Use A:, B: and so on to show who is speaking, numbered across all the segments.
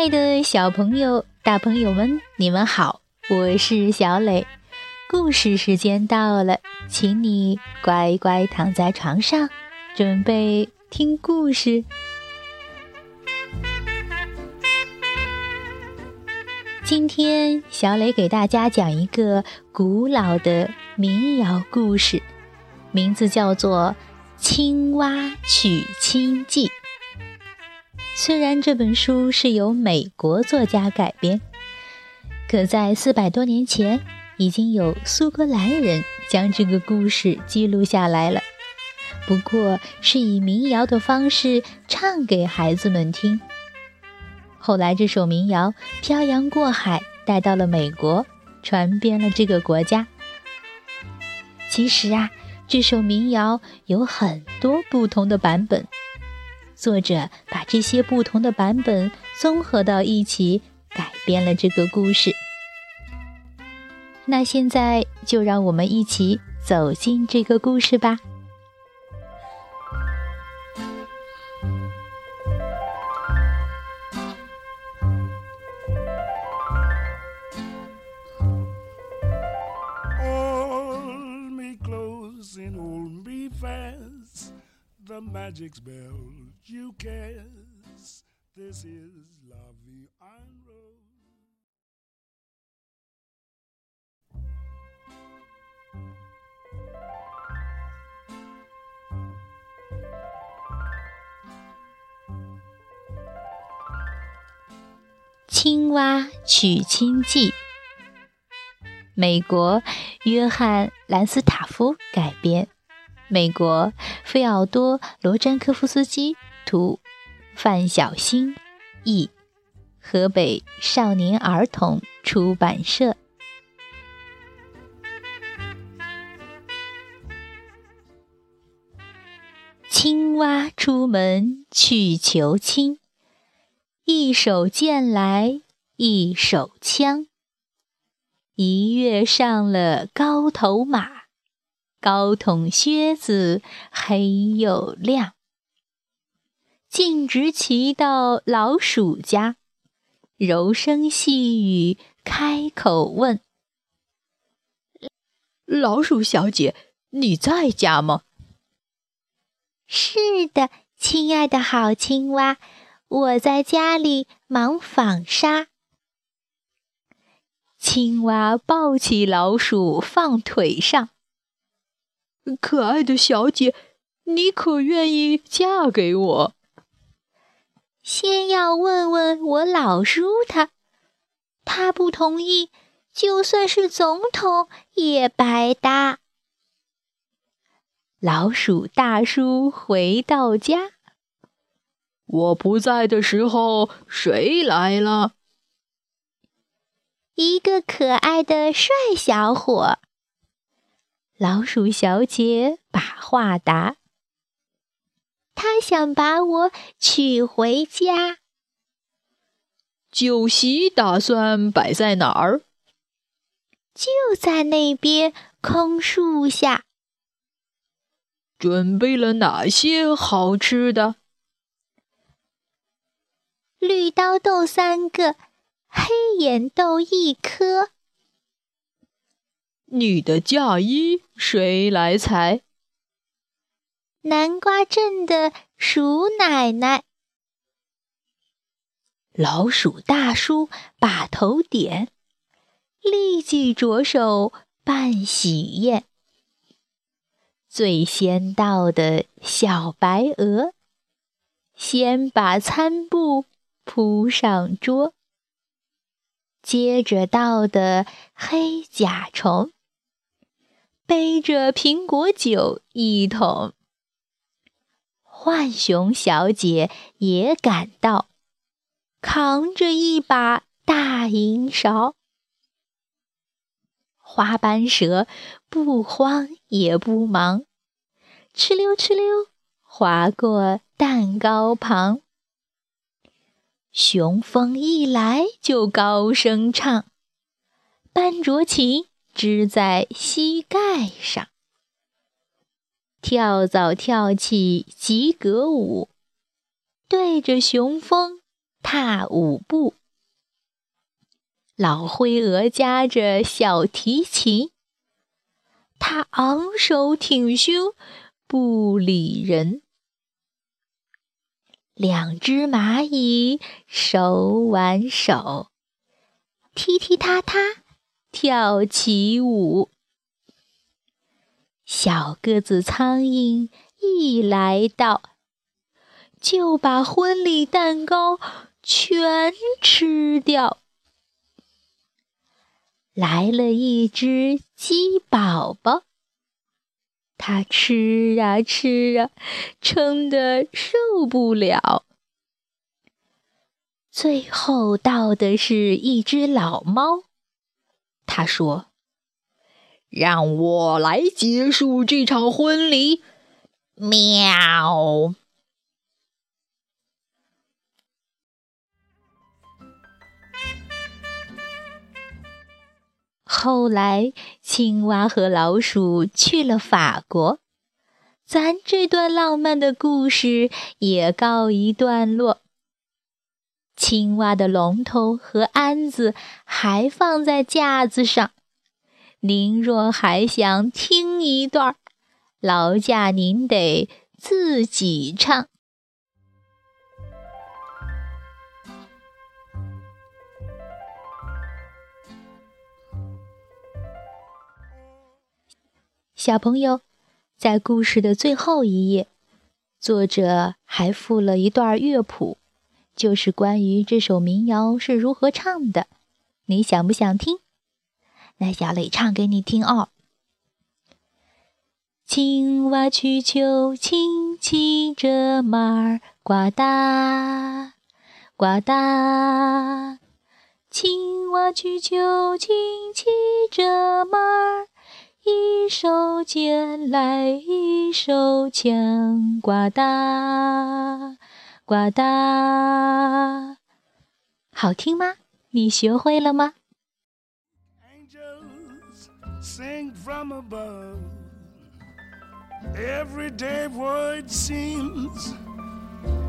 A: 爱的小朋友、大朋友们，你们好，我是小磊。故事时间到了，请你乖乖躺在床上，准备听故事。今天，小磊给大家讲一个古老的民谣故事，名字叫做《青蛙娶亲记》。虽然这本书是由美国作家改编，可在四百多年前，已经有苏格兰人将这个故事记录下来了。不过是以民谣的方式唱给孩子们听。后来，这首民谣漂洋过海，带到了美国，传遍了这个国家。其实啊，这首民谣有很多不同的版本，作者把这些不同的版本综合到一起，改编了这个故事。那现在就让我们一起走进这个故事吧。
B: Magic spell you cast. This is La Vie en Rose.
A: 青蛙娶亲记，美国约翰·兰斯塔夫改编。美国费奥多·罗詹科夫斯基图，范小新译，河北少年儿童出版社。青蛙出门去求亲，一手剑来一手枪，一跃上了高头马。高筒靴子黑又亮，径直骑到老鼠家，柔声细语开口问：“
C: 老鼠小姐，你在家吗？”“
D: 是的，亲爱的好青蛙，我在家里忙纺纱。”
A: 青蛙抱起老鼠放腿上。
C: 可爱的小姐，你可愿意嫁给我？
D: 先要问问我老叔他，他不同意，就算是总统也白搭。
A: 老鼠大叔回到家，
C: 我不在的时候，谁来了？
D: 一个可爱的帅小伙。
A: 老鼠小姐把话答：“
D: 她想把我娶回家。
C: 酒席打算摆在哪儿？
D: 就在那边空树下。
C: 准备了哪些好吃的？
D: 绿刀豆三个，黑眼豆一颗。”
C: 你的嫁衣谁来裁？
D: 南瓜镇的鼠奶奶。
A: 老鼠大叔把头点，立即着手办喜宴。最先到的小白鹅，先把餐布铺上桌。接着到的黑甲虫。背着苹果酒一桶，浣熊小姐也赶到，扛着一把大银勺。花斑蛇不慌也不忙，哧溜哧溜划过蛋糕旁。雄蜂一来就高声唱，班卓琴。支在膝盖上，跳蚤跳起及格舞，对着雄蜂踏舞步。老灰鹅夹着小提琴，它昂首挺胸，不理人。两只蚂蚁手挽手，踢踢踏踏跳起舞。小个子苍蝇一来到，就把婚礼蛋糕全吃掉。来了一只鸡宝宝，它吃啊吃啊，撑得受不了。最后到的是一只老猫，他说：“让我来结束这场婚礼。”喵。后来，青蛙和老鼠去了法国，咱这段浪漫的故事也告一段落。青蛙的龙头和鞍子还放在架子上，您若还想听一段，劳驾您得自己唱。小朋友，在故事的最后一页，作者还附了一段乐谱，就是关于这首民谣是如何唱的。你想不想听？那小磊唱给你听哦。青蛙去求亲，骑着马儿呱嗒呱嗒。青蛙去求亲，骑着马儿。一手剑来一手枪，呱嗒呱嗒，好听吗？你学会了吗
B: Angels sing from above. Every day, what seems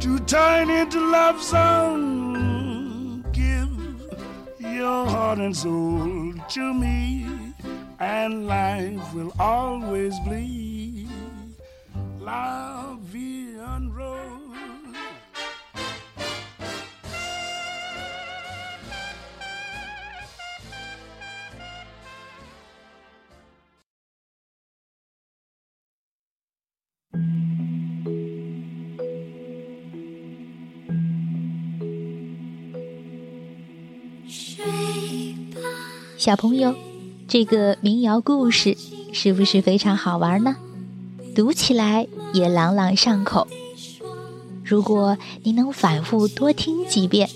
B: to turn into love song. Give your heart and soul to me and life will always be la
A: 小朋友。这个民谣故事是不是非常好玩呢？读起来也朗朗上口。如果你能反复多听几遍，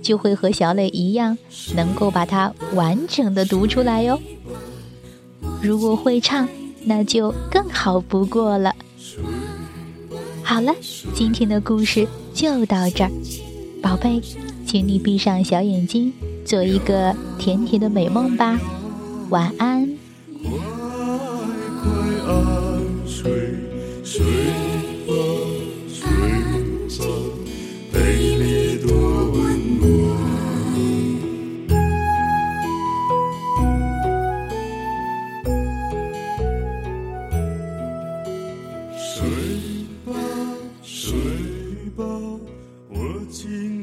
A: 就会和小磊一样，能够把它完整的读出来哟。如果会唱，那就更好不过了。好了，今天的故事就到这儿，宝贝，请你闭上小眼睛，做一个甜甜的美梦吧。晚安。
E: 睡，吧，睡吧，我亲